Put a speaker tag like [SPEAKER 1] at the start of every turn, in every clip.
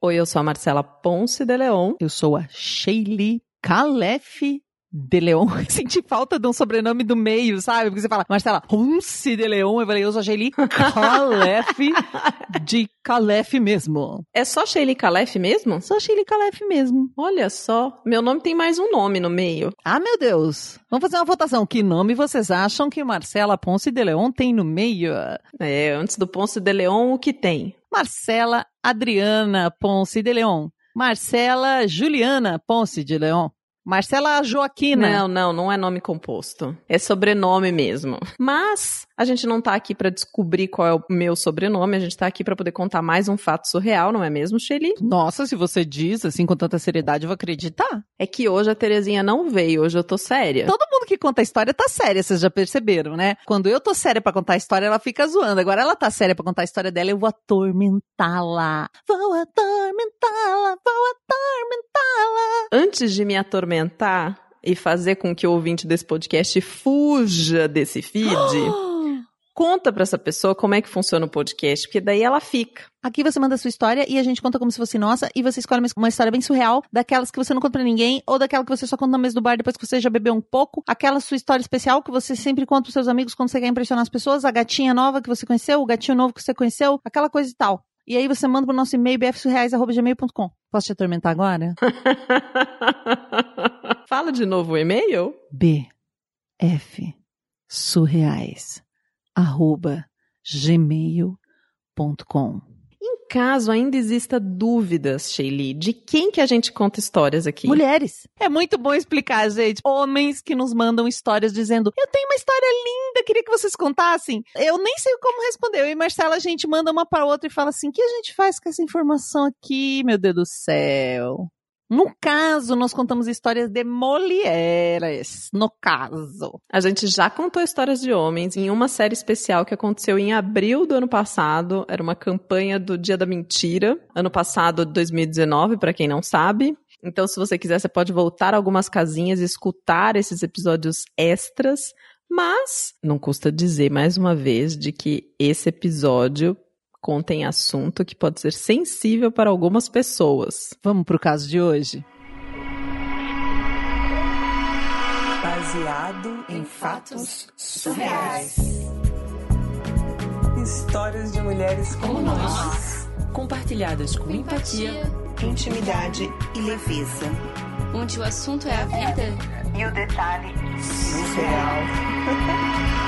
[SPEAKER 1] Oi, eu sou a Marcela Ponce de Leon.
[SPEAKER 2] Eu sou a Sheili Calef de Leon. Senti falta de um sobrenome do meio, sabe? Porque você fala, Marcela, Ponce de Leon. Eu falei, eu sou a Sheili Calef de Calef mesmo.
[SPEAKER 1] É só Sheili Calef mesmo?
[SPEAKER 2] Só Sheili Calef mesmo.
[SPEAKER 1] Olha só, meu nome tem mais um nome no meio.
[SPEAKER 2] Ah, meu Deus. Vamos fazer uma votação. Que nome vocês acham que Marcela Ponce de Leon tem no meio?
[SPEAKER 1] É, antes do Ponce de Leon, o que tem?
[SPEAKER 2] Marcela Adriana Ponce de Leon. Marcela Juliana Ponce de Leon. Marcela Joaquina.
[SPEAKER 1] Não, não, não é nome composto. É sobrenome mesmo. Mas a gente não tá aqui para descobrir qual é o meu sobrenome, a gente tá aqui para poder contar mais um fato surreal, não é mesmo, Shelly?
[SPEAKER 2] Nossa, se você diz assim com tanta seriedade, eu vou acreditar.
[SPEAKER 1] É que hoje a Terezinha não veio, hoje eu tô séria.
[SPEAKER 2] Todo mundo que conta a história tá séria, vocês já perceberam, né? Quando eu tô séria para contar a história, ela fica zoando. Agora ela tá séria para contar a história dela, eu vou atormentá-la. Vou atormentá-la, vou atormentá-la.
[SPEAKER 1] Antes de me atormentar e fazer com que o ouvinte desse podcast fuja desse feed, conta pra essa pessoa como é que funciona o podcast, porque daí ela fica.
[SPEAKER 2] Aqui você manda a sua história e a gente conta como se fosse nossa e você escolhe uma história bem surreal, daquelas que você não conta pra ninguém ou daquela que você só conta na mesa do bar depois que você já bebeu um pouco, aquela sua história especial que você sempre conta pros seus amigos quando você quer impressionar as pessoas, a gatinha nova que você conheceu, o gatinho novo que você conheceu, aquela coisa e tal. E aí você manda pro nosso e-mail bfsurreais.gmail.com. Posso te atormentar agora?
[SPEAKER 1] Fala de novo o e-mail?
[SPEAKER 2] B F surreais arroba gmail.com
[SPEAKER 1] caso ainda exista dúvidas, Sheili, de quem que a gente conta histórias aqui?
[SPEAKER 2] Mulheres. É muito bom explicar, gente. Homens que nos mandam histórias dizendo: Eu tenho uma história linda, queria que vocês contassem. Eu nem sei como responder. Eu e Marcela, a gente manda uma para outra e fala assim: O que a gente faz com essa informação aqui, meu Deus do céu? No caso, nós contamos histórias de mulheres. No caso.
[SPEAKER 1] A gente já contou histórias de homens em uma série especial que aconteceu em abril do ano passado. Era uma campanha do Dia da Mentira, ano passado, 2019, para quem não sabe. Então, se você quiser, você pode voltar algumas casinhas e escutar esses episódios extras. Mas não custa dizer mais uma vez de que esse episódio contém assunto que pode ser sensível para algumas pessoas.
[SPEAKER 2] Vamos pro caso de hoje?
[SPEAKER 3] Baseado em fatos surreais. Histórias de mulheres como nós.
[SPEAKER 4] Compartilhadas com empatia,
[SPEAKER 3] Intimidade e leveza.
[SPEAKER 4] onde o assunto é a vida.
[SPEAKER 3] E o detalhe surreal.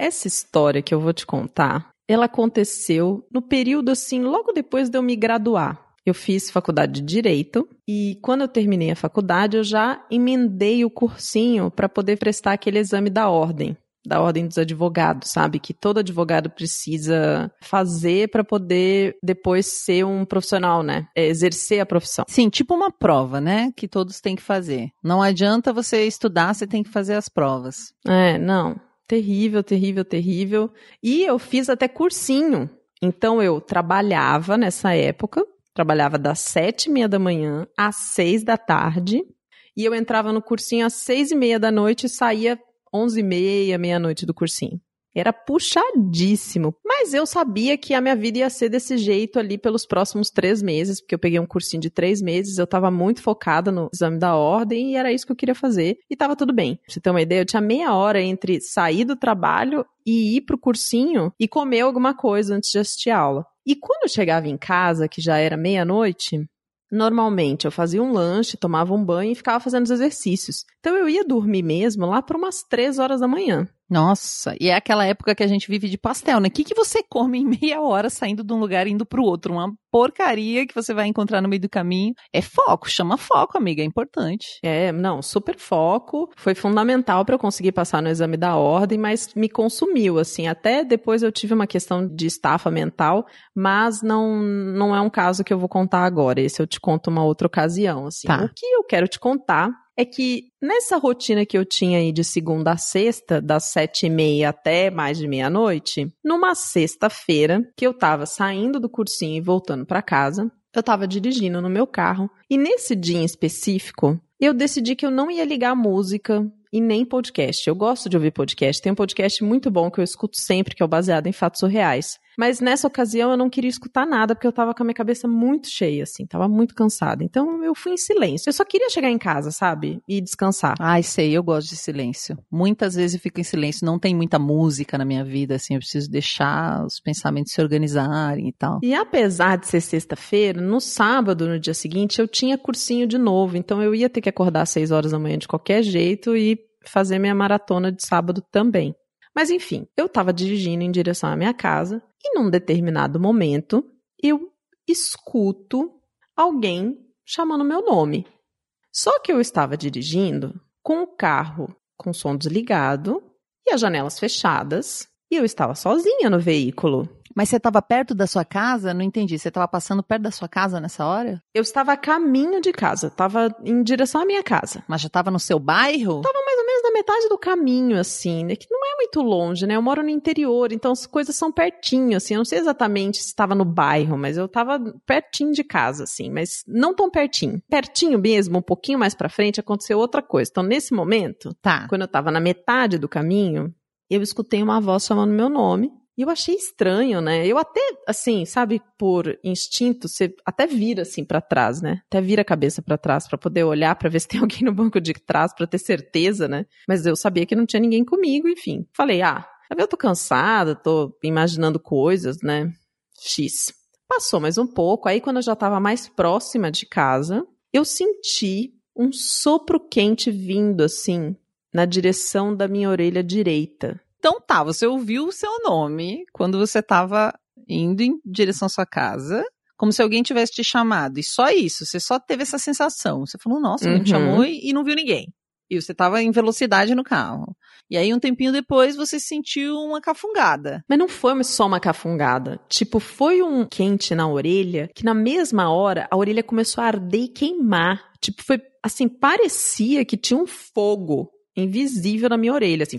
[SPEAKER 1] Essa história que eu vou te contar, ela aconteceu no período assim, logo depois de eu me graduar. Eu fiz faculdade de direito e quando eu terminei a faculdade, eu já emendei o cursinho para poder prestar aquele exame da ordem, da ordem dos advogados, sabe? Que todo advogado precisa fazer para poder depois ser um profissional, né? É, exercer a profissão.
[SPEAKER 2] Sim, tipo uma prova, né? Que todos têm que fazer. Não adianta você estudar, você tem que fazer as provas.
[SPEAKER 1] É, não. Terrível, terrível, terrível. E eu fiz até cursinho. Então eu trabalhava nessa época, trabalhava das sete e meia da manhã às seis da tarde, e eu entrava no cursinho às seis e meia da noite e saía onze e meia, meia-noite do cursinho. Era puxadíssimo. Mas eu sabia que a minha vida ia ser desse jeito ali pelos próximos três meses, porque eu peguei um cursinho de três meses, eu tava muito focada no exame da ordem e era isso que eu queria fazer. E tava tudo bem. Pra você ter uma ideia, eu tinha meia hora entre sair do trabalho e ir pro cursinho e comer alguma coisa antes de assistir a aula. E quando eu chegava em casa, que já era meia-noite, Normalmente eu fazia um lanche, tomava um banho e ficava fazendo os exercícios. Então eu ia dormir mesmo lá por umas três horas da manhã.
[SPEAKER 2] Nossa, e é aquela época que a gente vive de pastel, né? O que, que você come em meia hora saindo de um lugar e indo pro outro? Uma porcaria que você vai encontrar no meio do caminho. É foco, chama foco, amiga, é importante.
[SPEAKER 1] É, não, super foco. Foi fundamental para eu conseguir passar no exame da ordem, mas me consumiu, assim. Até depois eu tive uma questão de estafa mental, mas não, não é um caso que eu vou contar agora. Esse eu te conto uma outra ocasião, assim.
[SPEAKER 2] Tá.
[SPEAKER 1] O que eu quero te contar é que nessa rotina que eu tinha aí de segunda a sexta, das sete e meia até mais de meia-noite, numa sexta-feira, que eu tava saindo do cursinho e voltando para casa, eu tava dirigindo no meu carro, e nesse dia em específico, eu decidi que eu não ia ligar música e nem podcast. Eu gosto de ouvir podcast. Tem um podcast muito bom que eu escuto sempre, que é o baseado em fatos surreais. Mas nessa ocasião eu não queria escutar nada, porque eu tava com a minha cabeça muito cheia, assim, tava muito cansada. Então eu fui em silêncio. Eu só queria chegar em casa, sabe? E descansar.
[SPEAKER 2] Ai, sei, eu gosto de silêncio. Muitas vezes eu fico em silêncio, não tem muita música na minha vida, assim, eu preciso deixar os pensamentos se organizarem e tal.
[SPEAKER 1] E apesar de ser sexta-feira, no sábado, no dia seguinte, eu tinha cursinho de novo. Então eu ia ter que acordar às seis horas da manhã de qualquer jeito e fazer minha maratona de sábado também. Mas enfim, eu estava dirigindo em direção à minha casa e num determinado momento eu escuto alguém chamando meu nome. Só que eu estava dirigindo com o carro com o som desligado e as janelas fechadas e eu estava sozinha no veículo.
[SPEAKER 2] Mas você estava perto da sua casa? Não entendi. Você estava passando perto da sua casa nessa hora?
[SPEAKER 1] Eu estava a caminho de casa, estava em direção à minha casa.
[SPEAKER 2] Mas já estava no seu bairro?
[SPEAKER 1] Tava metade do caminho, assim, né? Que não é muito longe, né? Eu moro no interior, então as coisas são pertinho, assim. Eu não sei exatamente se estava no bairro, mas eu estava pertinho de casa, assim, mas não tão pertinho. Pertinho mesmo, um pouquinho mais pra frente, aconteceu outra coisa. Então, nesse momento,
[SPEAKER 2] Tá.
[SPEAKER 1] quando eu estava na metade do caminho, eu escutei uma voz chamando meu nome. E eu achei estranho, né? Eu até, assim, sabe, por instinto, você até vira assim pra trás, né? Até vira a cabeça pra trás pra poder olhar pra ver se tem alguém no banco de trás pra ter certeza, né? Mas eu sabia que não tinha ninguém comigo, enfim. Falei, ah, eu tô cansada, tô imaginando coisas, né? X. Passou mais um pouco, aí quando eu já tava mais próxima de casa, eu senti um sopro quente vindo assim na direção da minha orelha direita.
[SPEAKER 2] Então tá, você ouviu o seu nome quando você estava indo em direção à sua casa, como se alguém tivesse te chamado. E só isso, você só teve essa sensação. Você falou, nossa, alguém me
[SPEAKER 1] Uhum.
[SPEAKER 2] chamou e, e não viu ninguém. E você estava em velocidade no carro. E aí, um tempinho depois, você sentiu uma cafungada.
[SPEAKER 1] Mas não foi só uma cafungada. Tipo, foi um quente na orelha que na mesma hora a orelha começou a arder e queimar. Tipo, foi assim, parecia que tinha um fogo invisível na minha orelha, assim,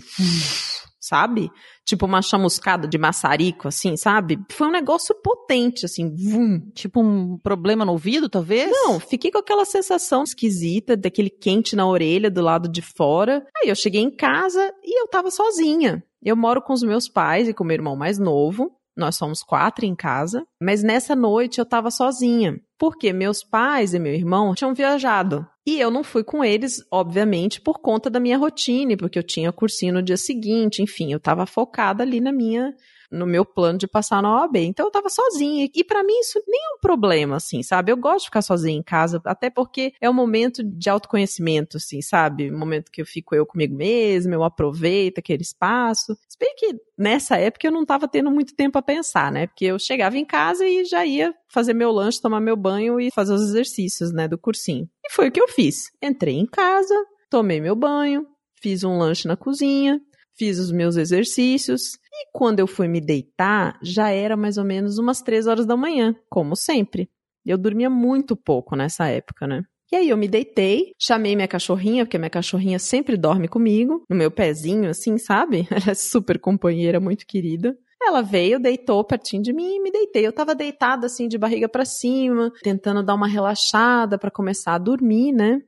[SPEAKER 1] sabe? Tipo uma chamuscada de maçarico, assim, sabe? Foi um negócio potente, assim, vum.
[SPEAKER 2] Tipo um problema no ouvido, talvez?
[SPEAKER 1] Não, fiquei com aquela sensação esquisita daquele quente na orelha do lado de fora. Aí eu cheguei em casa e eu tava sozinha. Eu moro com os meus pais e com meu irmão mais novo. Nós somos quatro em casa. Mas nessa noite eu tava sozinha. Porque meus pais e meu irmão tinham viajado. E eu não fui com eles, obviamente, por conta da minha rotina, porque eu tinha cursinho no dia seguinte, enfim, eu tava focada ali na minha no meu plano de passar na OAB. Então eu tava sozinha. E pra mim isso nem é um problema, assim, sabe? Eu gosto de ficar sozinha em casa, até porque é um momento de autoconhecimento, assim, sabe? Um momento que eu fico eu comigo mesma, eu aproveito aquele espaço. Se bem que nessa época eu não tava tendo muito tempo a pensar, né? Porque eu chegava em casa e já ia fazer meu lanche, tomar meu banho e fazer os exercícios, né, do cursinho. E foi o que eu fiz. Entrei em casa, tomei meu banho, fiz um lanche na cozinha, fiz os meus exercícios. E quando eu fui me deitar, já era mais ou menos umas três horas da manhã, como sempre. Eu dormia muito pouco nessa época, né? E aí eu me deitei, chamei minha cachorrinha, porque minha cachorrinha sempre dorme comigo, no meu pezinho, assim, sabe? Ela é super companheira, muito querida. Ela veio, deitou pertinho de mim e me deitei. Eu tava deitada assim, de barriga para cima, tentando dar uma relaxada para começar a dormir, né?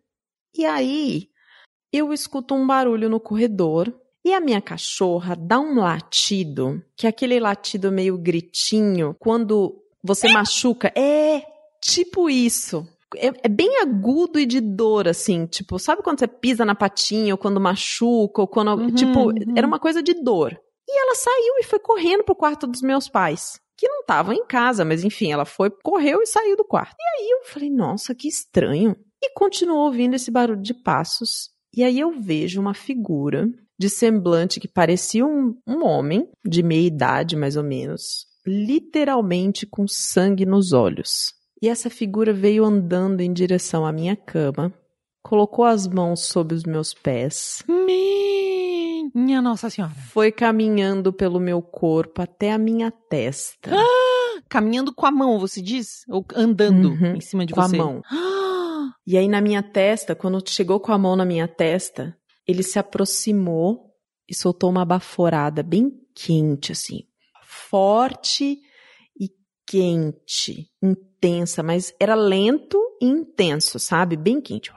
[SPEAKER 1] E aí eu escuto um barulho no corredor e a minha cachorra dá um latido, que é aquele latido meio gritinho, quando você machuca. É tipo isso. É, é bem agudo e de dor, assim. Tipo, sabe quando você pisa na patinha, ou quando machuca, ou quando.
[SPEAKER 2] Uhum,
[SPEAKER 1] tipo,
[SPEAKER 2] uhum.
[SPEAKER 1] era uma coisa de dor. E ela saiu e foi correndo pro quarto dos meus pais. Que não estavam em casa, mas enfim, ela foi, correu e saiu do quarto. E aí eu falei, nossa, que estranho. E continuou ouvindo esse barulho de passos. E aí eu vejo uma figura de semblante que parecia um, um homem, de meia idade mais ou menos, literalmente com sangue nos olhos. E essa figura veio andando em direção à minha cama, colocou as mãos sobre os meus pés,
[SPEAKER 2] Minha Nossa Senhora.
[SPEAKER 1] foi caminhando pelo meu corpo até a minha testa.
[SPEAKER 2] Caminhando com a mão, você diz? Ou andando
[SPEAKER 1] Uhum,
[SPEAKER 2] em cima de
[SPEAKER 1] com
[SPEAKER 2] você?
[SPEAKER 1] a mão. E aí na minha testa, quando chegou com a mão na minha testa, ele se aproximou e soltou uma baforada bem quente, assim. Forte e quente, intensa, mas era lento e intenso, sabe? Bem quente.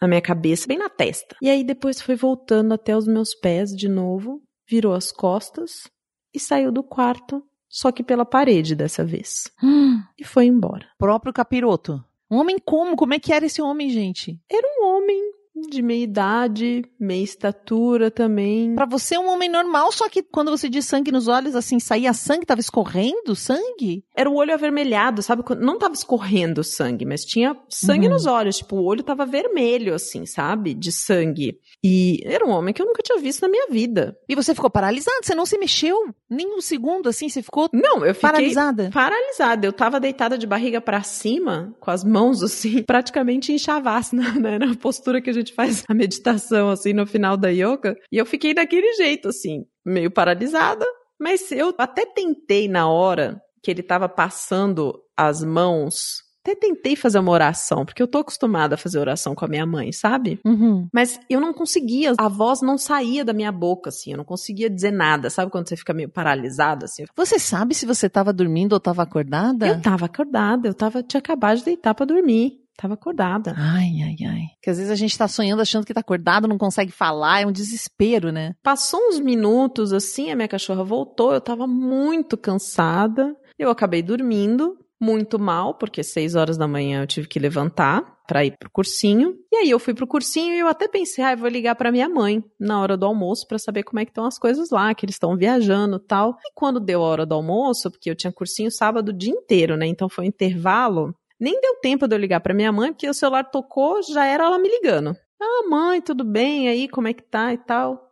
[SPEAKER 1] Na minha cabeça, bem na testa. E aí depois foi voltando até os meus pés de novo, virou as costas e saiu do quarto só que pela parede dessa vez. E foi embora.
[SPEAKER 2] Próprio capiroto. Um homem como? Como é que era esse homem, gente?
[SPEAKER 1] Era um homem de meia idade, meia estatura também.
[SPEAKER 2] Pra você é um homem normal, só que quando você diz sangue nos olhos, assim, saía sangue, tava escorrendo sangue?
[SPEAKER 1] Era o olho avermelhado, sabe? Não tava escorrendo sangue, mas tinha sangue
[SPEAKER 2] Uhum.
[SPEAKER 1] nos olhos. Tipo, o olho tava vermelho, assim, sabe? De sangue. E era um homem que eu nunca tinha visto na minha vida.
[SPEAKER 2] E você ficou paralisado, você não se mexeu nem um segundo, assim, você ficou
[SPEAKER 1] Não, eu fiquei
[SPEAKER 2] paralisada.
[SPEAKER 1] paralisada. Eu tava deitada de barriga pra cima, com as mãos assim, praticamente em shavasana, né? Na postura que a gente faz a meditação, assim, no final da yoga. E eu fiquei daquele jeito, assim, meio paralisada. Mas eu até tentei na hora que ele tava passando as mãos. Até tentei fazer uma oração, porque eu tô acostumada a fazer oração com a minha mãe, sabe?
[SPEAKER 2] Uhum.
[SPEAKER 1] Mas eu não conseguia, a voz não saía da minha boca, assim, eu não conseguia dizer nada. Sabe quando você fica meio paralisado, assim?
[SPEAKER 2] Você sabe se você tava dormindo ou tava acordada?
[SPEAKER 1] Eu tava acordada, eu tava, tinha acabado de deitar pra dormir. Tava acordada.
[SPEAKER 2] Ai, ai, ai. Porque às vezes a gente tá sonhando achando que tá acordado, não consegue falar, é um desespero, né?
[SPEAKER 1] Passou uns minutos assim, a minha cachorra voltou, eu tava muito cansada. Eu acabei dormindo, muito mal, porque seis horas da manhã eu tive que levantar pra ir pro cursinho. E aí eu fui pro cursinho e eu até pensei, ah, eu vou ligar pra minha mãe na hora do almoço pra saber como é que estão as coisas lá, que eles estão viajando, e tal. E quando deu a hora do almoço, porque eu tinha cursinho sábado o dia inteiro, né? Então foi um intervalo. Nem deu tempo de eu ligar pra minha mãe, porque o celular tocou, já era ela me ligando. Ah, mãe, tudo bem? Aí, como é que tá e tal?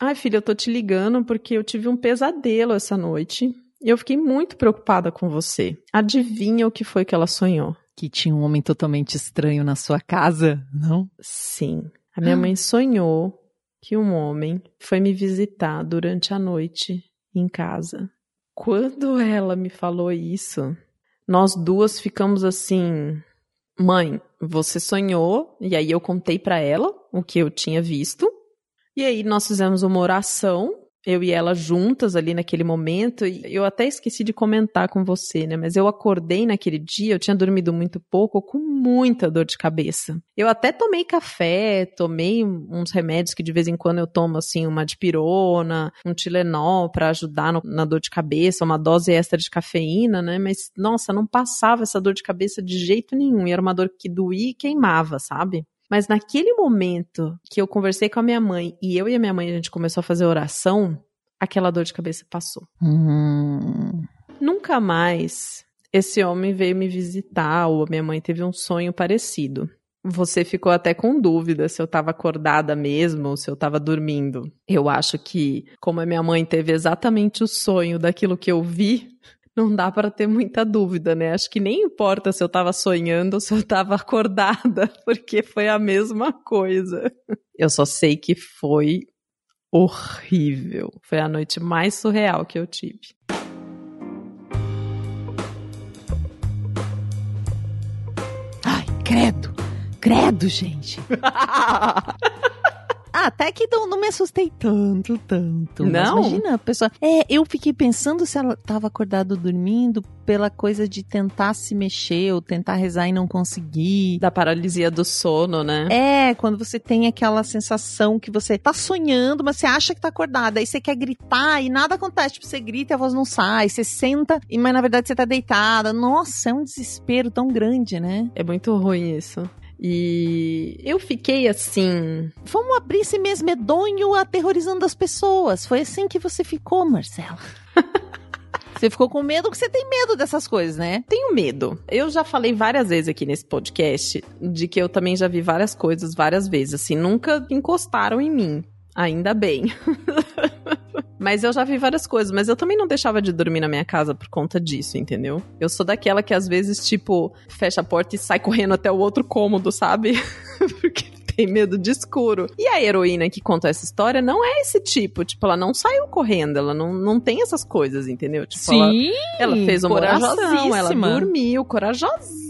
[SPEAKER 1] Ai, filha, eu tô te ligando porque eu tive um pesadelo essa noite. E eu fiquei muito preocupada com você. Adivinha o que foi que ela sonhou?
[SPEAKER 2] Que tinha um homem totalmente estranho na sua casa, não?
[SPEAKER 1] Sim. A minha mãe sonhou que um homem foi me visitar durante a noite em casa. Quando ela me falou isso, nós duas ficamos assim: Mãe, você sonhou? E aí eu contei pra ela o que eu tinha visto. E aí nós fizemos uma oração, eu e ela juntas ali naquele momento. E eu até esqueci de comentar com você, né? Mas eu acordei naquele dia, eu tinha dormido muito pouco, com muita dor de cabeça. Eu até tomei café, tomei uns remédios que de vez em quando eu tomo, assim, uma dipirona, um Tilenol pra ajudar no- na dor de cabeça, uma dose extra de cafeína, né? Mas, nossa, não passava essa dor de cabeça de jeito nenhum. E era uma dor que doía e queimava, sabe? Mas naquele momento que eu conversei com a minha mãe e eu e a minha mãe a gente começou a fazer oração, aquela dor de cabeça passou.
[SPEAKER 2] Hum.
[SPEAKER 1] Nunca mais esse homem veio me visitar ou a minha mãe teve um sonho parecido. Você ficou até com dúvida se eu estava acordada mesmo ou se eu estava dormindo. Eu acho que, como a minha mãe teve exatamente o sonho daquilo que eu vi, não dá para ter muita dúvida, né? Acho que nem importa se eu estava sonhando ou se eu estava acordada, porque foi a mesma coisa. Eu só sei que foi horrível. Foi a noite mais surreal que eu tive.
[SPEAKER 2] Ai, credo. Credo, gente. Ah, até que não, não me assustei tanto, tanto. Mas
[SPEAKER 1] Não?
[SPEAKER 2] imagina, a pessoa. É, eu fiquei pensando se ela tava acordada ou dormindo pela coisa de tentar se mexer ou tentar rezar e não conseguir.
[SPEAKER 1] Da paralisia do sono, né?
[SPEAKER 2] É, quando você tem aquela sensação que você tá sonhando, mas você acha que tá acordada, aí você quer gritar e nada acontece. Tipo, você grita e a voz não sai, você senta, e mas na verdade você tá deitada. Nossa, é um desespero tão grande, né?
[SPEAKER 1] É muito ruim isso. E eu fiquei assim.
[SPEAKER 2] Vamos abrir esse mês medonho aterrorizando as pessoas. Foi assim que você ficou, Marcela. você ficou com medo porque você tem medo dessas coisas, né?
[SPEAKER 1] Tenho medo. Eu já falei várias vezes aqui nesse podcast de que eu também já vi várias coisas várias vezes. Assim, nunca encostaram em mim. Ainda bem. mas eu já vi várias coisas, mas eu também não deixava de dormir na minha casa por conta disso, entendeu? Eu sou daquela que às vezes, tipo, fecha a porta e sai correndo até o outro cômodo, sabe? Porque tem medo de escuro. E a heroína que conta essa história não é esse tipo. Tipo, ela não saiu correndo, ela não, não tem essas coisas, entendeu? Tipo, ela, ela fez uma oração, ela dormiu, corajosíssima.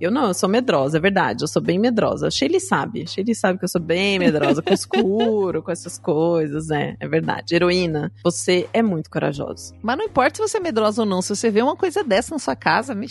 [SPEAKER 1] Eu não, eu sou medrosa, é verdade, eu sou bem medrosa. Shelly sabe, Shelly sabe que eu sou bem medrosa com escuro, com essas coisas, né? É verdade. Heroína, você é muito corajosa.
[SPEAKER 2] Mas não importa se você é medrosa ou não, se você vê uma coisa dessa na sua casa, me...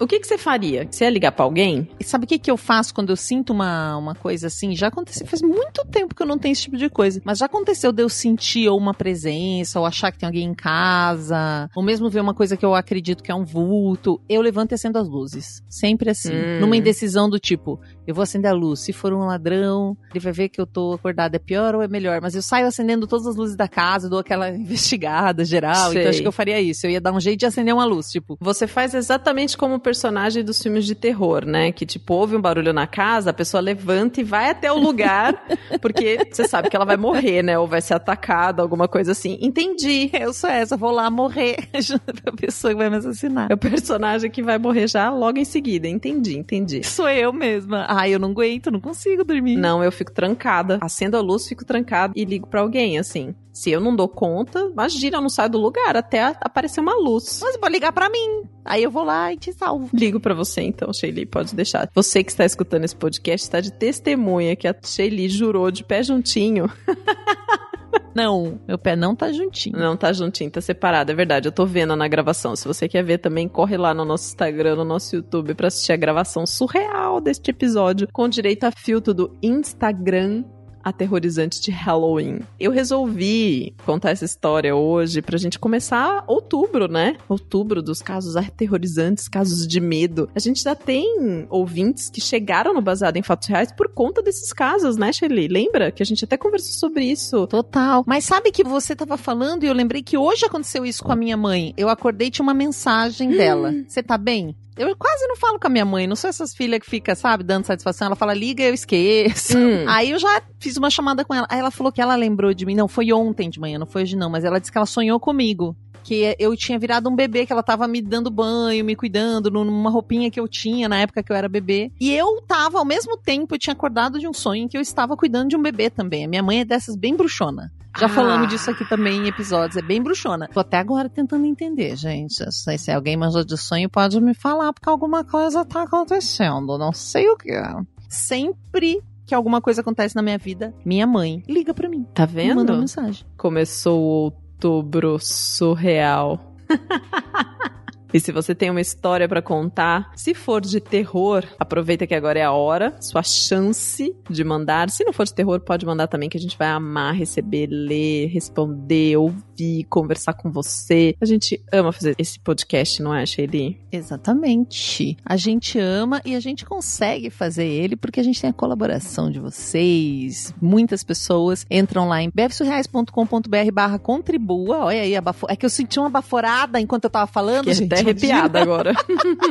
[SPEAKER 1] O que, que você faria? Você ia ligar pra alguém?
[SPEAKER 2] E sabe o que, que eu faço quando eu sinto uma, uma coisa assim? Já aconteceu, faz muito tempo que eu não tenho esse tipo de coisa, mas já aconteceu de eu sentir ou uma presença, ou achar que tem alguém em casa, ou mesmo ver uma coisa que eu acredito que é um vulto. Eu levanto e acendo as luzes. Sempre assim.
[SPEAKER 1] Hum.
[SPEAKER 2] Numa indecisão do tipo, eu vou acender a luz. Se for um ladrão, ele vai ver que eu tô acordada. É pior ou é melhor? Mas eu saio acendendo todas as luzes da casa, dou aquela investigada geral.
[SPEAKER 1] Sei.
[SPEAKER 2] Então acho que eu faria isso. Eu ia dar um jeito de acender uma luz. Tipo,
[SPEAKER 1] Você faz exatamente como o personagem dos filmes de terror, né? Que tipo, ouve um barulho na casa, a pessoa levanta e vai até o lugar, porque você sabe que ela vai morrer, né? Ou vai ser atacada, alguma coisa assim. Entendi.
[SPEAKER 2] eu sou essa, vou lá morrer a pessoa que vai me assassinar.
[SPEAKER 1] É o personagem que vai morrer já logo em seguida. Entendi, entendi.
[SPEAKER 2] Sou eu mesma. Ai, eu não aguento, não consigo dormir.
[SPEAKER 1] Não, eu fico trancada. Acendo a luz, fico trancada e ligo pra alguém, assim. Se eu não dou conta, imagina, eu não saio do lugar até aparecer uma luz.
[SPEAKER 2] Mas pode ligar pra mim. Aí eu vou lá e te salvo.
[SPEAKER 1] Ligo pra você então, Sheili, pode deixar. Você que está escutando esse podcast está de testemunha que a Sheili jurou de pé juntinho.
[SPEAKER 2] Não, meu pé não tá juntinho.
[SPEAKER 1] Não tá juntinho, tá separado, é verdade. Eu tô vendo na gravação. Se você quer ver também, corre lá no nosso Instagram, no nosso YouTube pra assistir a gravação surreal deste episódio com direito a filtro do Instagram aterrorizante de Halloween. Eu resolvi contar essa história hoje pra gente começar outubro, né? Outubro dos casos aterrorizantes, casos de medo. A gente já tem ouvintes que chegaram no Baseado em Fatos Reais por conta desses casos, né, Shirley? Lembra que a gente até conversou sobre isso?
[SPEAKER 2] Total. Mas sabe que você tava falando e eu lembrei que hoje aconteceu isso com a minha mãe. Eu acordei e tinha uma mensagem dela. Você tá bem? Eu quase não falo com a minha mãe, não sou essas filhas que fica, sabe, dando satisfação. Ela fala, liga, eu esqueço.
[SPEAKER 1] Hum.
[SPEAKER 2] Aí eu já fiz uma chamada com ela. Aí ela falou que ela lembrou de mim. Não, foi ontem de manhã, não foi hoje não. Mas ela disse que ela sonhou comigo. Que eu tinha virado um bebê, que ela tava me dando banho, me cuidando, numa roupinha que eu tinha na época que eu era bebê. E eu tava, ao mesmo tempo, eu tinha acordado de um sonho em que eu estava cuidando de um bebê também. A minha mãe é dessas bem bruxona. Já
[SPEAKER 1] Ah.
[SPEAKER 2] falamos disso aqui também em episódios, é bem bruxona. Tô até agora tentando entender, gente. Se alguém manjou de sonho, pode me falar, porque alguma coisa tá acontecendo. Não sei o que. Sempre que alguma coisa acontece na minha vida, minha mãe liga pra mim.
[SPEAKER 1] Tá
[SPEAKER 2] Me manda uma
[SPEAKER 1] vendo?
[SPEAKER 2] mensagem.
[SPEAKER 1] Começou o outubro surreal. E se você tem uma história pra contar, se for de terror, aproveita que agora é a hora, sua chance de mandar. Se não for de terror, pode mandar também, que a gente vai amar receber, ler, responder, ouvir, conversar com você. A gente ama fazer esse podcast, não é, Shelly?
[SPEAKER 2] Exatamente. A gente ama e a gente consegue fazer ele porque a gente tem a colaboração de vocês. Muitas pessoas entram lá em bevsurreais.com.br barra contribua. Olha aí, abafo... é que eu senti uma baforada enquanto eu tava falando,
[SPEAKER 1] Fiquei
[SPEAKER 2] gente.
[SPEAKER 1] Arrepiada agora.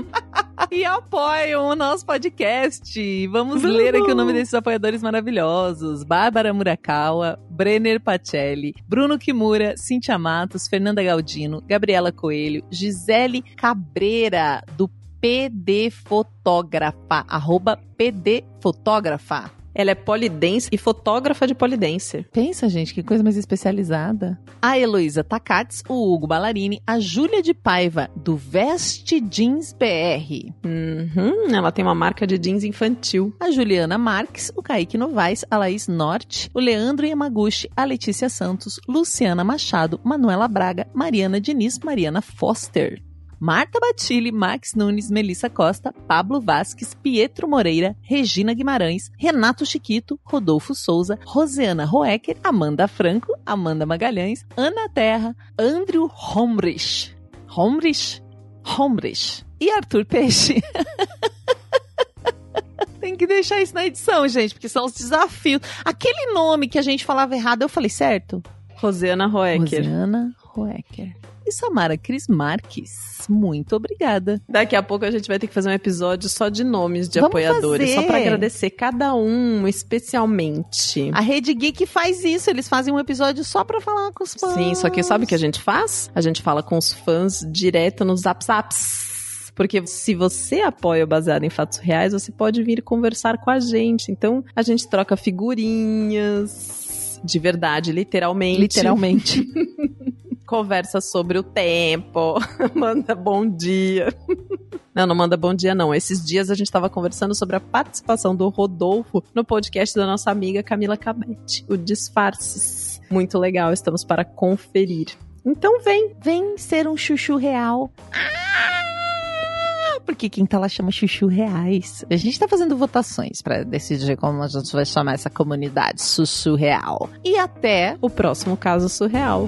[SPEAKER 2] e apoiam o nosso podcast. Vamos ler aqui o nome desses apoiadores maravilhosos: Bárbara Murakawa, Brenner Pacelli, Bruno Kimura, Cintia Matos, Fernanda Galdino, Gabriela Coelho, Gisele Cabreira, do PD Fotógrafa, arroba PD Fotógrafa.
[SPEAKER 1] Ela é polidense e fotógrafa de polidense.
[SPEAKER 2] Pensa, gente, que coisa mais especializada. A Heloísa Takats, o Hugo Ballarini, a Júlia de Paiva, do Veste Jeans BR.
[SPEAKER 1] Uhum, ela tem uma marca de jeans infantil.
[SPEAKER 2] a Juliana Marques, o Kaique Novaes, a Laís Norte, o Leandro Yamaguchi, a Letícia Santos, Luciana Machado, Manuela Braga, Mariana Diniz, Mariana Foster. Marta Batilli, Max Nunes, Melissa Costa, Pablo Vasques, Pietro Moreira, Regina Guimarães, Renato Chiquito, Rodolfo Souza, Rosiana Roecker, Amanda Franco, Amanda Magalhães, Ana Terra, Andrew Homrich. Homrich? Homrich. E Arthur Peixe. Tem que deixar isso na edição, gente, porque são os desafios. Aquele nome que a gente falava errado, eu falei certo?
[SPEAKER 1] Rosiana Roecker.
[SPEAKER 2] Rosiana E Samara Cris Marques, muito obrigada.
[SPEAKER 1] Daqui a pouco a gente vai ter que fazer um episódio só de nomes de
[SPEAKER 2] Vamos
[SPEAKER 1] apoiadores,
[SPEAKER 2] fazer.
[SPEAKER 1] só pra agradecer cada um especialmente.
[SPEAKER 2] A Rede Geek faz isso, eles fazem um episódio só pra falar com os fãs.
[SPEAKER 1] Sim, só que sabe o que a gente faz? A gente fala com os fãs direto nos Zap Zaps. Porque se você apoia o Baseado em Fatos Reais, você pode vir conversar com a gente. Então, a gente troca figurinhas de verdade, literalmente.
[SPEAKER 2] Literalmente.
[SPEAKER 1] Conversa sobre o tempo, manda bom dia. Não, não manda bom dia, não. Esses dias a gente estava conversando sobre a participação do Rodolfo no podcast da nossa amiga Camila Cabete, o Disfarces. Muito legal, estamos para conferir. Então vem.
[SPEAKER 2] Vem ser um chuchu real. Ah, Porque quem tá lá chama Chuchu Reais. A gente tá fazendo votações pra decidir como a gente vai chamar essa comunidade. Sussu Real. E até
[SPEAKER 1] O próximo caso surreal.